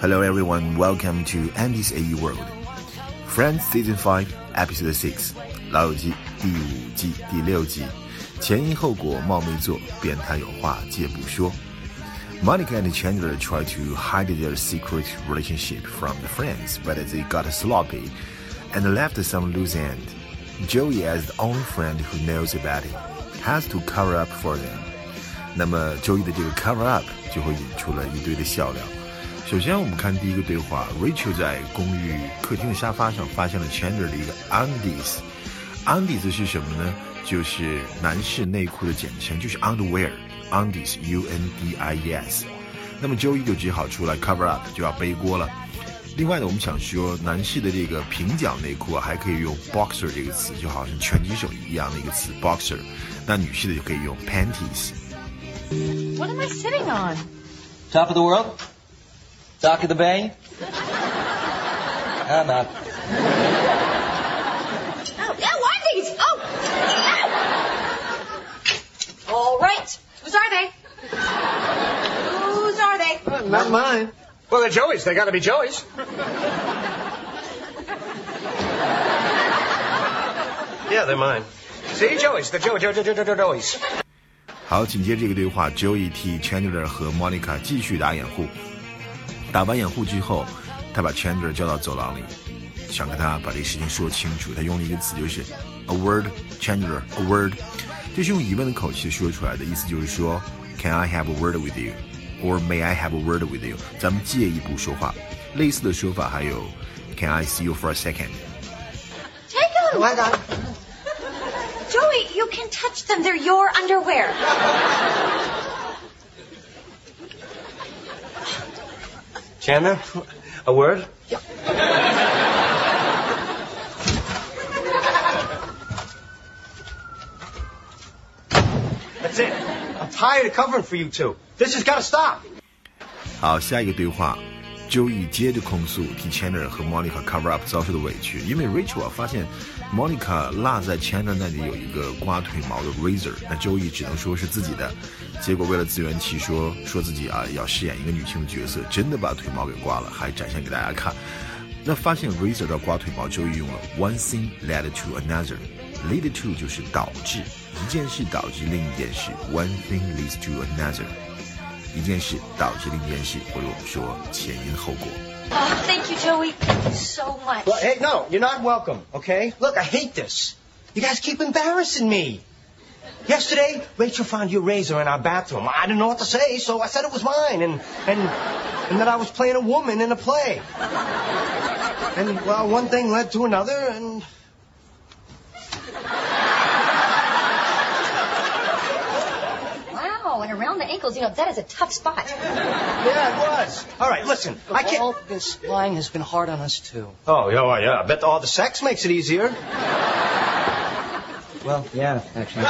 Hello everyone, welcome to Andy's AE World. Friends Season Five, Episode 6, 老友记第五季第六季,前因后果冒昧做, Monica and Chandler try to hide their secret relationship from the friends, but they got sloppy and left some loose end. Joey, as the only friend who knows about it, has to cover up for them. 那么 Joey 的这个 cover up 就会引出了一堆的笑料。首先，我们看第一个对话：Rachel 在公寓客厅的沙发上发现了 Chandler 的一个 undies。undies 是什么呢？就是男士内裤的简称，就是 underwear。undies，u n d i e s。那么周一就只好出来 cover up，就要背锅了。另外呢，我们想说，男士的这个平角内裤啊，还可以用 boxer 这个词，就好像拳击手一样的一个词 boxer。那女士的就可以用 panties。What am I sitting on? Top of the world? Dock of the bay? I'm not. Oh, yeah, Wendy's! Oh! Ow! All right. Whose are they? Whose are they? Not mine. Well, they're Joey's. They gotta be Joey's. yeah, they're mine. See, Joey's. They're Joey, Joey, Joey, Joey, Joey's. 好，紧接着这个对话，Joey 替 Chandler 和 Monica 继续打掩护。 打完掩护之后，他把 Chandler 叫到走廊里，想跟他把这个事情说清楚。他用了一个词，就是 a word，Chandler，a word，这是用疑问的口气说出来的，意思就是说，Can I have a word with you？or May I have a word with you？咱们借一步说话。类似的说法还有，Can I see you for a second？Take them! I got it. Joey, you can touch them. They're your underwear. Chandler, a word? Yeah. That's it. I'm tired of covering for you two. This has got to stop. 好，下一个对话周易接着控诉替 China 和 Monica cover up 遭受的委屈，因为 Rachel 发现 Monica 落在 China 那里有一个刮腿毛的 razor 那周易只能说是自己的，结果为了自圆其说，说自己啊要饰演一个女性的角色，真的把腿毛给刮了，还展现给大家看。那发现 razor 的刮腿毛，周易用了 one thing led to another，lead to 就是导致，一件事导致另一件事，one thing leads to another。一件事导致另一件事，或者我们说前因后果。 Oh, thank you, Joey, so much. Well, hey, no, you're not welcome, okay? Look, I hate this. You guys keep embarrassing me. Yesterday, Rachel found your razor in our bathroom. I didn't know what to say, so I said it was mine, and and and that I was playing a woman in a play. And well, one thing led to another, and ankles, you know, that is a tough spot. yeah, it was. All right, listen, I can't. All this lying has been hard on us too. Oh, yeah, yeah. I bet all the sex makes it easier. Well, yeah, actually.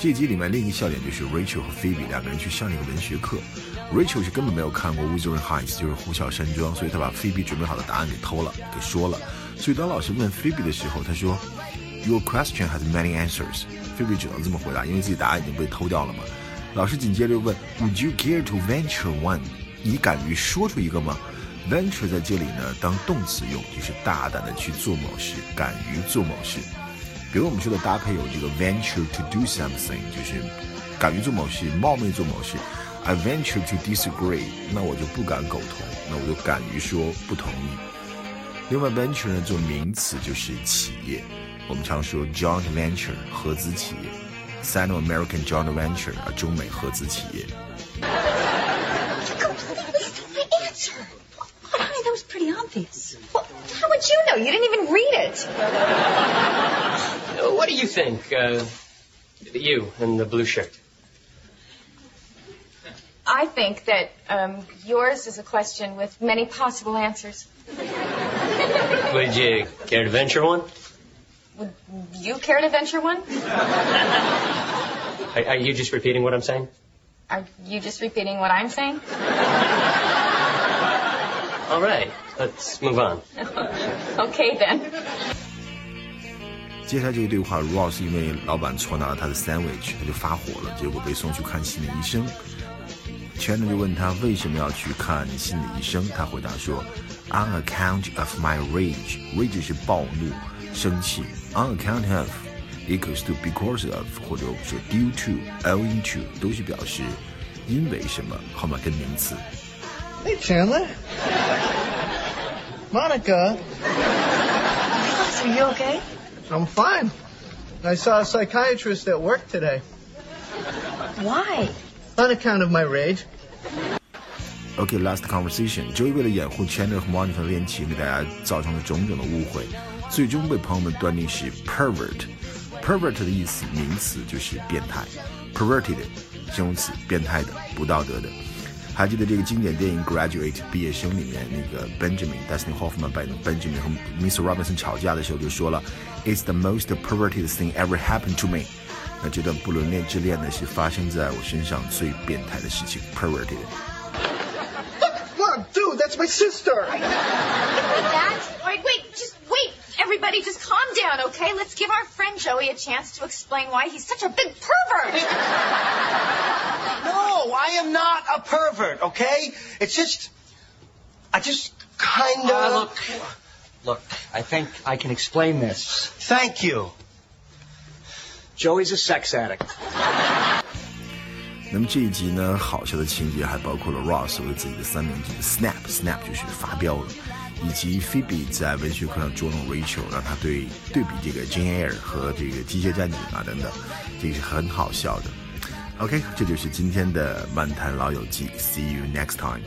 这集里面另一个笑点就是 Rachel 和 Phoebe 两个人去上那个文学课，Rachel 是根本没有看过 Wuthering Heights，就是呼啸山庄，所以她把 Phoebe 准备好的答案给偷了，给说了。所以当老师问 Phoebe 的时候，他说，Your question has many answers。 Phoebe 只能这么回答，因为自己答案已经被偷掉了嘛。老师紧接着问，Would you care to venture one？你敢于说出一个吗？Venture 在这里呢当动词用，就是大胆的去做某事，敢于做某事。比如我们说的搭配有这个 venture to do something，就是敢于做某事，冒昧做某事。I venture to disagree，那我就不敢苟同，那我就敢于说不同意。另外，venture 呢做名词就是企业，我们常说 joint venture 合资企业，Sino-American joint venture 啊中美合资企业。You completely stole my answer. Honey, that was pretty obvious. How would you know? You didn't even read it. What do you think? Uh, you in the blue shirt. I think that um, yours is a question with many possible answers. Would you care to venture one? Would you care to venture one? Are, are you just repeating what I'm saying? Are you just repeating what I'm saying? All right, let's move on. Okay then. 接下来这个对话，Ross 因为老板错拿了他的 sandwich，他就发火了，结果被送去看心理医生。 Chandler 就问他为什么要去看心理医生，他回答说 ，On account of my rage，rage 是暴怒、生气，on account of equals to because of 或者我们说 due to、owing to 都是表示因为什么，后面跟名词。 Hey, Chandler. Monica, Ross, are you okay? I'm fine. I saw a psychiatrist at work today Why? on account of my rage. OK, last conversation. Joey 为了掩护 Chandler 和 Monica 的恋情，给大家造成了种种的误会，最终被朋友们断定是 pervert。pervert 的意思名词就是变态，perverted 形容词变态的、不道德的。还记得这个经典电影《Graduate》毕业生里面那个 Benjamin Dustin Hoffman 扮演的 Benjamin 和 Mr. Robinson 吵架的时候就说了，It's the most perverted thing ever happened to me。那这段不伦恋之恋呢，是发生在我身上最变态的事情，perverted。Look, dude, that's my sister. That? Wait, wait, just wait. Everybody just calm down, okay? Let's give our friend Joey a chance to explain why he's such a big pervert. No, I am not a pervert, okay? It's just. I just kinda. Uh, look, look, I think I can explain this. Thank you. Joey's a sex addict. 那么这一集呢，好笑的情节还包括了 Ross 为自己的三明治 Snap Snap 就是发飙了，以及 Phoebe 在文学课上捉弄 Rachel，让他对对比这个 Jane Eyre 和这个机械战警啊等等，这个是很好笑的。OK，这就是今天的漫谈老友记，See you next time。